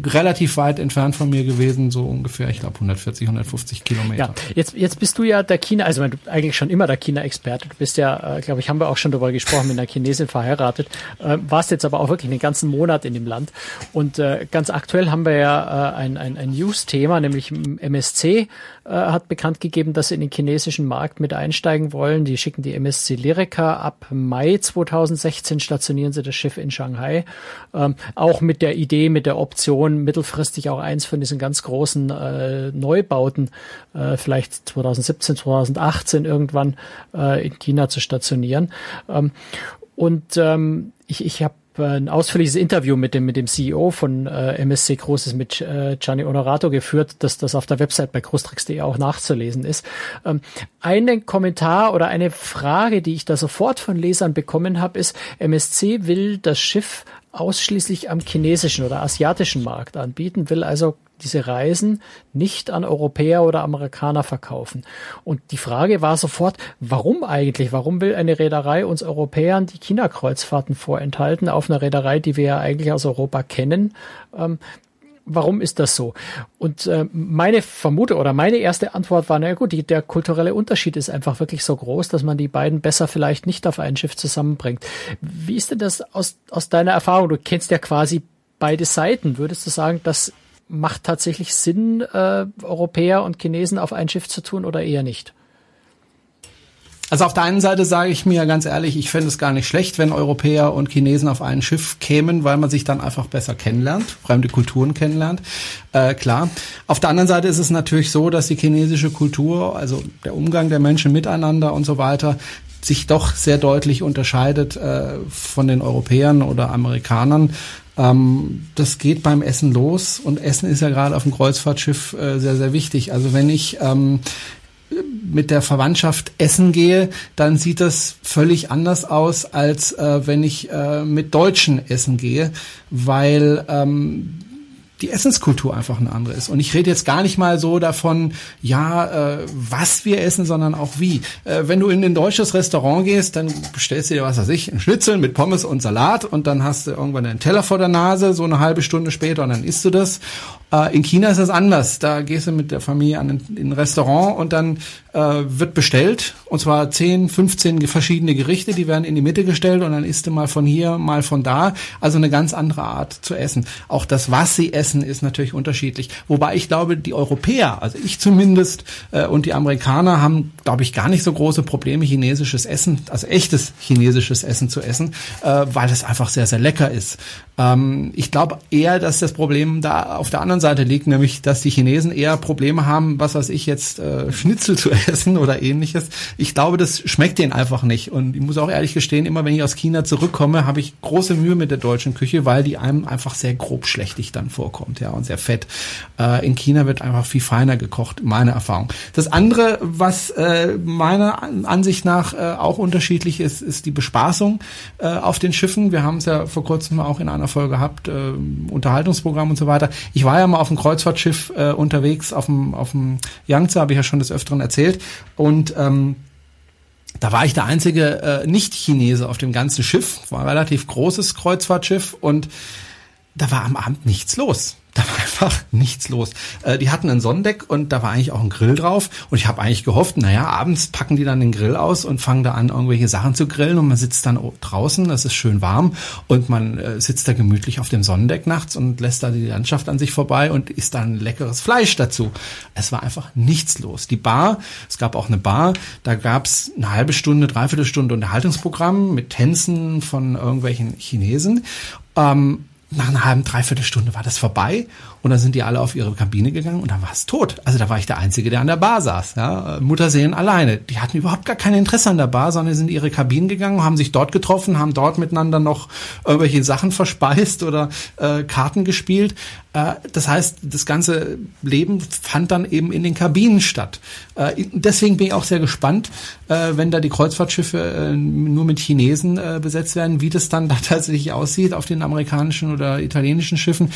Speaker 2: relativ weit entfernt von mir gewesen, so ungefähr, ich glaube 140, 150 Kilometer.
Speaker 3: Ja, jetzt, jetzt bist du ja der China, also du eigentlich schon immer der China-Experte. Du bist ja, äh, glaube ich, haben wir auch schon darüber gesprochen, mit einer Chinesin verheiratet. Äh, warst jetzt aber auch wirklich einen ganzen Monat in dem Land. Und äh, ganz aktuell haben wir ja äh, ein, ein, ein News-Thema, nämlich MSC äh, hat bekannt gegeben, dass sie in den chinesischen Markt mit einsteigen wollen. Die schicken die MSC Lyrica ab Mai 2016 stationieren sie das Schiff in Shanghai. Ähm, auch mit der Idee, mit der Option, mittelfristig auch eins von diesen ganz großen äh, Neubauten, äh, vielleicht 2017, 2018 irgendwann äh, in China zu stationieren. Ähm, und ähm, ich, ich habe ein ausführliches Interview mit dem, mit dem CEO von äh, MSC Großes mit äh, Gianni Onorato geführt, dass das auf der Website bei großtricks.de auch nachzulesen ist. Ähm, einen Kommentar oder eine Frage, die ich da sofort von Lesern bekommen habe, ist, MSC will das Schiff ausschließlich am chinesischen oder asiatischen Markt anbieten, will also diese Reisen nicht an Europäer oder Amerikaner verkaufen. Und die Frage war sofort, warum eigentlich? Warum will eine Reederei uns Europäern die China-Kreuzfahrten vorenthalten auf einer Reederei, die wir ja eigentlich aus Europa kennen? Ähm, warum ist das so? Und äh, meine Vermute oder meine erste Antwort war, na gut, die, der kulturelle Unterschied ist einfach wirklich so groß, dass man die beiden besser vielleicht nicht auf ein Schiff zusammenbringt. Wie ist denn das aus, aus deiner Erfahrung? Du kennst ja quasi beide Seiten. Würdest du sagen, das macht tatsächlich Sinn, äh, Europäer und Chinesen auf ein Schiff zu tun oder eher nicht?
Speaker 2: Also auf der einen Seite sage ich mir ganz ehrlich, ich fände es gar nicht schlecht, wenn Europäer und Chinesen auf ein Schiff kämen, weil man sich dann einfach besser kennenlernt, fremde Kulturen kennenlernt. Äh, klar. Auf der anderen Seite ist es natürlich so, dass die chinesische Kultur, also der Umgang der Menschen miteinander und so weiter, sich doch sehr deutlich unterscheidet äh, von den Europäern oder Amerikanern. Ähm, das geht beim Essen los und Essen ist ja gerade auf dem Kreuzfahrtschiff äh, sehr, sehr wichtig. Also wenn ich ähm, mit der Verwandtschaft essen gehe, dann sieht das völlig anders aus, als äh, wenn ich äh, mit Deutschen essen gehe, weil ähm, die Essenskultur einfach eine andere ist. Und ich rede jetzt gar nicht mal so davon, ja, äh, was wir essen, sondern auch wie. Äh, wenn du in ein deutsches Restaurant gehst, dann bestellst du dir, was weiß ich, ein Schnitzel mit Pommes und Salat und dann hast du irgendwann einen Teller vor der Nase, so eine halbe Stunde später und dann isst du das. Äh, in China ist das anders. Da gehst du mit der Familie an ein, in ein Restaurant und dann äh, wird bestellt und zwar 10, 15 verschiedene Gerichte, die werden in die Mitte gestellt und dann isst du mal von hier, mal von da. Also eine ganz andere Art zu essen. Auch das, was sie essen, ist natürlich unterschiedlich. Wobei ich glaube, die Europäer, also ich zumindest äh, und die Amerikaner haben, glaube ich, gar nicht so große Probleme, chinesisches Essen, also echtes chinesisches Essen zu essen, äh, weil es einfach sehr, sehr lecker ist. Ähm, ich glaube eher, dass das Problem da auf der anderen Seite liegt, nämlich, dass die Chinesen eher Probleme haben, was weiß ich jetzt, äh, Schnitzel zu essen oder ähnliches. Ich glaube, das schmeckt denen einfach nicht. Und ich muss auch ehrlich gestehen, immer wenn ich aus China zurückkomme, habe ich große Mühe mit der deutschen Küche, weil die einem einfach sehr grob schlechtig dann vorkommt, ja, und sehr fett. Äh, in China wird einfach viel feiner gekocht, meine Erfahrung. Das andere, was äh, meiner Ansicht nach äh, auch unterschiedlich ist, ist die Bespaßung äh, auf den Schiffen. Wir haben es ja vor kurzem auch in einer Folge gehabt, äh, Unterhaltungsprogramm und so weiter. Ich war ja mal auf dem Kreuzfahrtschiff äh, unterwegs, auf dem, auf dem Yangtze, habe ich ja schon des Öfteren erzählt. Und ähm, da war ich der einzige äh, Nicht-Chinese auf dem ganzen Schiff. War ein relativ großes Kreuzfahrtschiff und da war am Abend nichts los. Da war einfach nichts los. Äh, die hatten ein Sonnendeck und da war eigentlich auch ein Grill drauf. Und ich habe eigentlich gehofft, naja, abends packen die dann den Grill aus und fangen da an, irgendwelche Sachen zu grillen. Und man sitzt dann draußen, das ist schön warm. Und man äh, sitzt da gemütlich auf dem Sonnendeck nachts und lässt da die Landschaft an sich vorbei und isst dann leckeres Fleisch dazu. Es war einfach nichts los. Die Bar, es gab auch eine Bar, da gab's eine halbe Stunde, dreiviertel Stunde Unterhaltungsprogramm mit Tänzen von irgendwelchen Chinesen. Ähm, nach einer halben, dreiviertel Stunde war das vorbei und dann sind die alle auf ihre Kabine gegangen und dann war es tot. Also da war ich der Einzige, der an der Bar saß. Ja. Mutterseelen alleine. Die hatten überhaupt gar kein Interesse an der Bar, sondern sind in ihre Kabinen gegangen, haben sich dort getroffen, haben dort miteinander noch irgendwelche Sachen verspeist oder äh, Karten gespielt. Äh, das heißt, das ganze Leben fand dann eben in den Kabinen statt. Äh, deswegen bin ich auch sehr gespannt, äh, wenn da die Kreuzfahrtschiffe nur mit Chinesen besetzt werden, wie das dann da tatsächlich aussieht auf den amerikanischen oder italienischen Schiffen,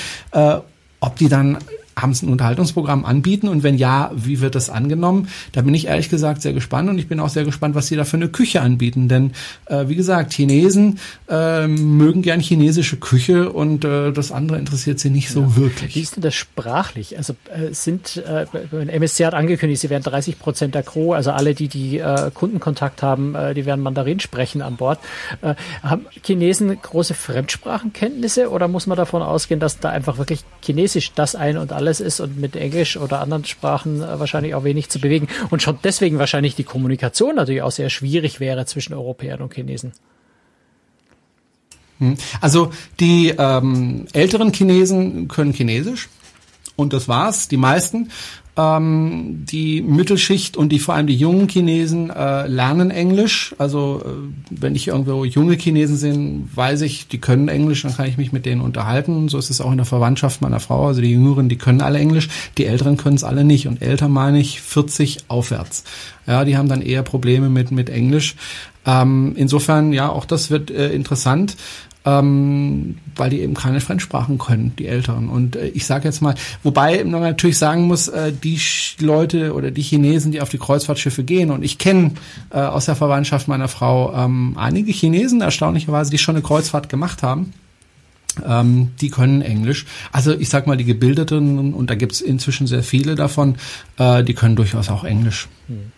Speaker 2: ob die dann haben sie ein Unterhaltungsprogramm anbieten und wenn ja, wie wird das angenommen? Da bin ich ehrlich gesagt sehr gespannt und ich bin auch sehr gespannt, was sie da für eine Küche anbieten. Denn äh, wie gesagt, Chinesen äh, mögen gern chinesische Küche und äh, das andere interessiert sie nicht so ja. wirklich.
Speaker 3: Wie ist denn das sprachlich? Also äh, sind äh, MSC hat angekündigt, sie werden 30 Prozent der Crew, also alle, die die äh, Kundenkontakt haben, die werden Mandarin sprechen an Bord. Haben Chinesen große Fremdsprachenkenntnisse oder muss man davon ausgehen, dass da einfach wirklich Chinesisch das ein und alles alles ist und mit Englisch oder anderen Sprachen äh, wahrscheinlich auch wenig zu bewegen und schon deswegen wahrscheinlich die Kommunikation natürlich auch sehr schwierig wäre zwischen Europäern und Chinesen.
Speaker 2: Hm. Also die ähm, älteren Chinesen können Chinesisch und das war's, die meisten. Ähm, die Mittelschicht und die vor allem die jungen Chinesen äh, lernen Englisch. Also äh, wenn ich irgendwo junge Chinesen sehe, weiß ich, die können Englisch, dann kann ich mich mit denen unterhalten. So ist es auch in der Verwandtschaft meiner Frau. Also die Jüngeren, die können alle Englisch, die Älteren können es alle nicht. Und älter meine ich 40 aufwärts. Ja, die haben dann eher Probleme mit mit Englisch. Ähm, insofern, ja, auch das wird äh, interessant ähm, weil die eben keine Fremdsprachen können, die Älteren. Und äh, ich sage jetzt mal, wobei man natürlich sagen muss, äh, die Leute oder die Chinesen, die auf die Kreuzfahrtschiffe gehen, und ich kenne äh, aus der Verwandtschaft meiner Frau ähm, einige Chinesen, erstaunlicherweise, die schon eine Kreuzfahrt gemacht haben. Ähm, die können Englisch. Also ich sag mal, die Gebildeten, und da gibt's inzwischen sehr viele davon, äh, die können durchaus auch Englisch. Hm.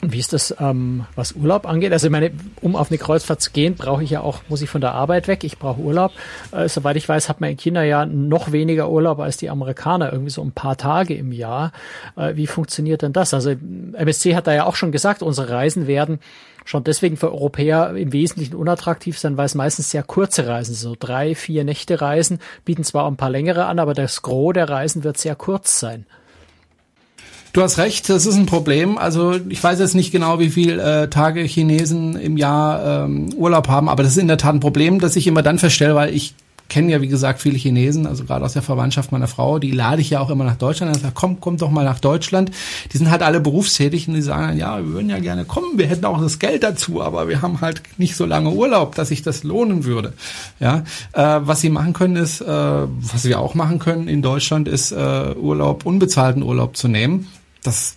Speaker 3: Und wie ist das, ähm, was Urlaub angeht? Also ich meine, um auf eine Kreuzfahrt zu gehen, brauche ich ja auch, muss ich von der Arbeit weg, ich brauche Urlaub. Äh, soweit ich weiß, hat man in China ja noch weniger Urlaub als die Amerikaner, irgendwie so ein paar Tage im Jahr. Äh, wie funktioniert denn das? Also MSC hat da ja auch schon gesagt, unsere Reisen werden schon deswegen für Europäer im Wesentlichen unattraktiv sein, weil es meistens sehr kurze Reisen, so drei, vier Nächte Reisen, bieten zwar auch ein paar längere an, aber das Gros der Reisen wird sehr kurz sein.
Speaker 2: Du hast recht, das ist ein Problem. Also ich weiß jetzt nicht genau, wie viel äh, Tage Chinesen im Jahr ähm, Urlaub haben, aber das ist in der Tat ein Problem, das ich immer dann feststelle, weil ich kenne ja, wie gesagt, viele Chinesen, also gerade aus der Verwandtschaft meiner Frau, die lade ich ja auch immer nach Deutschland. Und sage, komm, komm doch mal nach Deutschland. Die sind halt alle berufstätig und die sagen, ja, wir würden ja gerne kommen, wir hätten auch das Geld dazu, aber wir haben halt nicht so lange Urlaub, dass sich das lohnen würde. Ja, äh, was sie machen können ist, äh, was wir auch machen können in Deutschland, ist äh, Urlaub, unbezahlten Urlaub zu nehmen. Das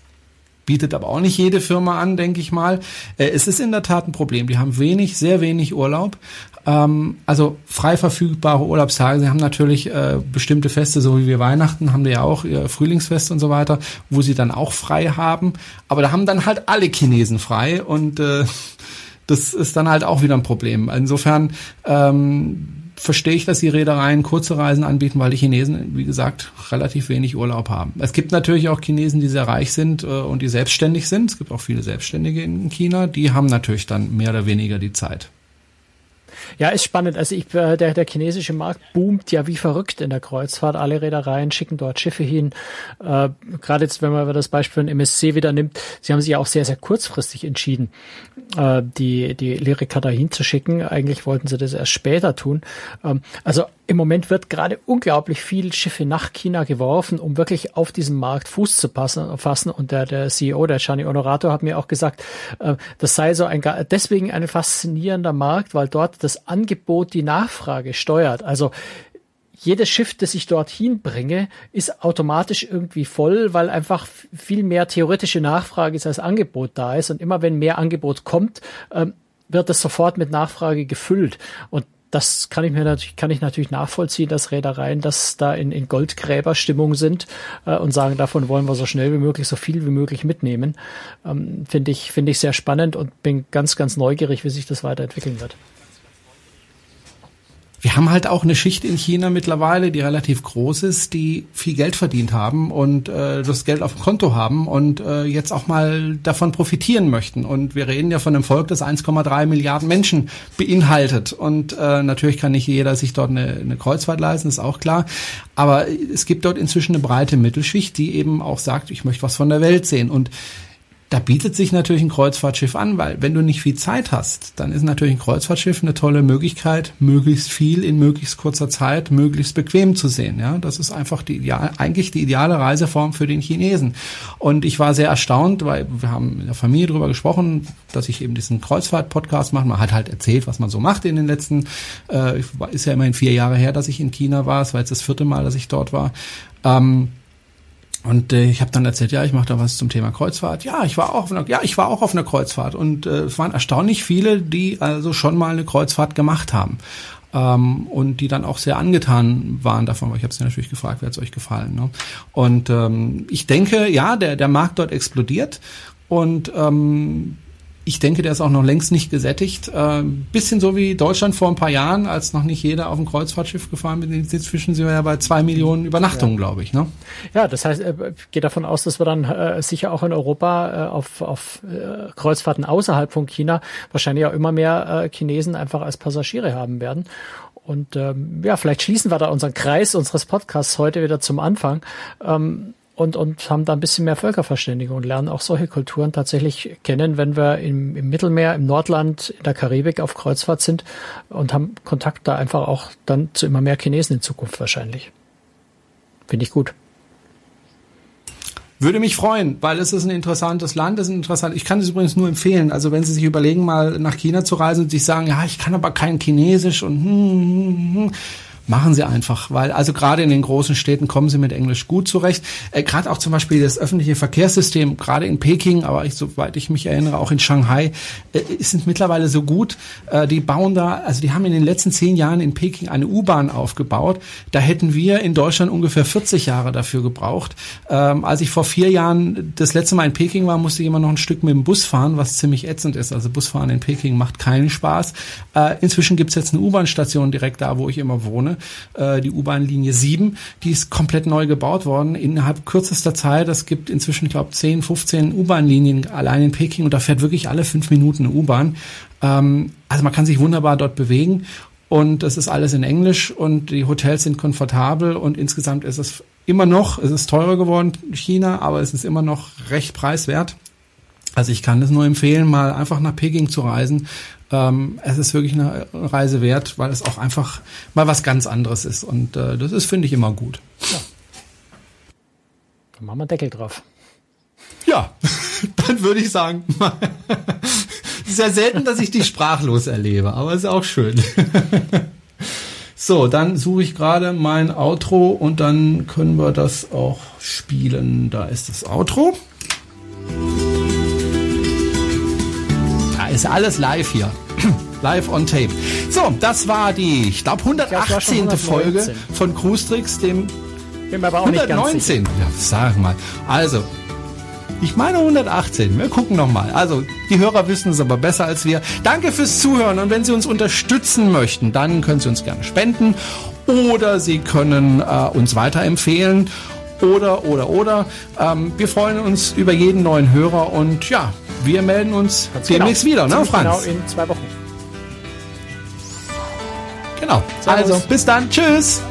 Speaker 2: bietet aber auch nicht jede Firma an, denke ich mal. Äh, es ist in der Tat ein Problem. Die haben wenig, sehr wenig Urlaub. Ähm, also frei verfügbare Urlaubstage. Sie haben natürlich äh, bestimmte Feste, so wie wir Weihnachten, haben die ja auch ihr Frühlingsfest und so weiter, wo sie dann auch frei haben. Aber da haben dann halt alle Chinesen frei und äh, das ist dann halt auch wieder ein Problem. Insofern ähm, verstehe ich, dass die Reedereien kurze Reisen anbieten, weil die Chinesen, wie gesagt, relativ wenig Urlaub haben. Es gibt natürlich auch Chinesen, die sehr reich sind äh, und die selbstständig sind. Es gibt auch viele Selbstständige in China, die haben natürlich dann mehr oder weniger die Zeit.
Speaker 3: Ja, ist spannend. Also ich, äh, der, der chinesische Markt boomt ja wie verrückt in der Kreuzfahrt. Alle Reedereien schicken dort Schiffe hin. Äh, Gerade jetzt, wenn man das Beispiel von MSC wieder nimmt, sie haben sich ja auch sehr, sehr kurzfristig entschieden, äh, die, die Lyrika dahin zu schicken. Eigentlich wollten sie das erst später tun. Ähm, also im Moment wird gerade unglaublich viel Schiffe nach China geworfen, um wirklich auf diesem Markt Fuß zu passen, fassen. Und der, der CEO, der Gianni Honorato, hat mir auch gesagt, äh, das sei so ein, deswegen ein faszinierender Markt, weil dort das Angebot die Nachfrage steuert. Also jedes Schiff, das ich dorthin bringe, ist automatisch irgendwie voll, weil einfach viel mehr theoretische Nachfrage ist als Angebot da ist. Und immer wenn mehr Angebot kommt, ähm, wird das sofort mit Nachfrage gefüllt. Und das kann ich mir natürlich, kann ich natürlich nachvollziehen, dass Reedereien das da in, in Goldgräberstimmung sind äh, und sagen, davon wollen wir so schnell wie möglich, so viel wie möglich mitnehmen. Ähm, finde ich, finde ich sehr spannend und bin ganz, ganz neugierig, wie sich das weiterentwickeln wird
Speaker 2: wir haben halt auch eine Schicht in China mittlerweile, die relativ groß ist, die viel Geld verdient haben und äh, das Geld auf dem Konto haben und äh, jetzt auch mal davon profitieren möchten. Und wir reden ja von einem Volk, das 1,3 Milliarden Menschen beinhaltet. Und äh, natürlich kann nicht jeder sich dort eine, eine Kreuzfahrt leisten, ist auch klar. Aber es gibt dort inzwischen eine breite Mittelschicht, die eben auch sagt, ich möchte was von der Welt sehen. Und da bietet sich natürlich ein Kreuzfahrtschiff an, weil wenn du nicht viel Zeit hast, dann ist natürlich ein Kreuzfahrtschiff eine tolle Möglichkeit, möglichst viel in möglichst kurzer Zeit, möglichst bequem zu sehen. Ja, das ist einfach die ideal, eigentlich die ideale Reiseform für den Chinesen. Und ich war sehr erstaunt, weil wir haben in der Familie darüber gesprochen, dass ich eben diesen Kreuzfahrt-Podcast mache. Man hat halt erzählt, was man so macht in den letzten, äh, ist ja immerhin vier Jahre her, dass ich in China war. Es war jetzt das vierte Mal, dass ich dort war. Ähm, und äh, ich habe dann erzählt, ja, ich mache da was zum Thema Kreuzfahrt. Ja, ich war auch auf einer, ja, ich war auch auf einer Kreuzfahrt und äh, es waren erstaunlich viele, die also schon mal eine Kreuzfahrt gemacht haben ähm, und die dann auch sehr angetan waren davon. Aber ich habe sie natürlich gefragt, wer hat's euch gefallen? Ne? Und ähm, ich denke, ja, der der Markt dort explodiert und ähm, ich denke, der ist auch noch längst nicht gesättigt. Äh, bisschen so wie Deutschland vor ein paar Jahren, als noch nicht jeder auf ein Kreuzfahrtschiff gefahren ist. Inzwischen sind wir ja bei zwei Millionen Übernachtungen, ja. glaube ich. Ne?
Speaker 3: Ja, das heißt, äh, gehe davon aus, dass wir dann äh, sicher auch in Europa äh, auf, auf äh, Kreuzfahrten außerhalb von China wahrscheinlich auch immer mehr äh, Chinesen einfach als Passagiere haben werden. Und ähm, ja, vielleicht schließen wir da unseren Kreis unseres Podcasts heute wieder zum Anfang. Ähm, und, und haben da ein bisschen mehr Völkerverständigung und lernen auch solche Kulturen tatsächlich kennen, wenn wir im, im Mittelmeer, im Nordland, in der Karibik auf Kreuzfahrt sind und haben Kontakt da einfach auch dann zu immer mehr Chinesen in Zukunft wahrscheinlich. Finde ich gut.
Speaker 2: Würde mich freuen, weil es ist ein interessantes Land, es ist interessant. Ich kann es übrigens nur empfehlen. Also wenn Sie sich überlegen, mal nach China zu reisen und sich sagen, ja, ich kann aber kein Chinesisch und hm, hm, hm, hm machen Sie einfach, weil also gerade in den großen Städten kommen Sie mit Englisch gut zurecht. Äh, gerade auch zum Beispiel das öffentliche Verkehrssystem, gerade in Peking, aber ich, soweit ich mich erinnere, auch in Shanghai, äh, sind mittlerweile so gut. Äh, die bauen da, also die haben in den letzten zehn Jahren in Peking eine U-Bahn aufgebaut. Da hätten wir in Deutschland ungefähr 40 Jahre dafür gebraucht. Ähm, als ich vor vier Jahren das letzte Mal in Peking war, musste ich immer noch ein Stück mit dem Bus fahren, was ziemlich ätzend ist. Also Busfahren in Peking macht keinen Spaß. Äh, inzwischen gibt's jetzt eine U-Bahn-Station direkt da, wo ich immer wohne, äh, die U-Bahn-Linie 7. Die ist komplett neu gebaut worden innerhalb kürzester Zeit. Es gibt inzwischen, ich glaube, 10, 15 U-Bahn-Linien allein in Peking und da fährt wirklich alle fünf Minuten eine U-Bahn. Ähm, also man kann sich wunderbar dort bewegen und das ist alles in Englisch und die Hotels sind komfortabel und insgesamt ist es immer noch, es ist teurer geworden, China, aber es ist immer noch recht preiswert. Also ich kann es nur empfehlen, mal einfach nach Peking zu reisen. Ähm, es ist wirklich eine Reise wert, weil es auch einfach mal was ganz anderes ist. Und äh, das ist, finde ich, immer gut. Ja.
Speaker 3: Dann machen wir einen Deckel drauf.
Speaker 2: Ja, dann würde ich sagen, es ist ja selten, dass ich dich sprachlos erlebe, aber es ist auch schön. So, dann suche ich gerade mein Outro und dann können wir das auch spielen. Da ist das Outro. Ist alles live hier. live on tape. So, das war die, ich glaube, 118. Ich Folge von Cruise Tricks, dem
Speaker 3: Bin aber auch 119.
Speaker 2: Ja, sag mal. Also, ich meine 118. Wir gucken nochmal. Also, die Hörer wissen es aber besser als wir. Danke fürs Zuhören und wenn Sie uns unterstützen möchten, dann können Sie uns gerne spenden oder Sie können äh, uns weiterempfehlen oder, oder, oder. Ähm, wir freuen uns über jeden neuen Hörer und ja, wir melden uns Ganz demnächst genau. wieder, ne, Franz?
Speaker 3: Genau, in zwei Wochen.
Speaker 2: Genau. Servus. Also, bis dann. Tschüss.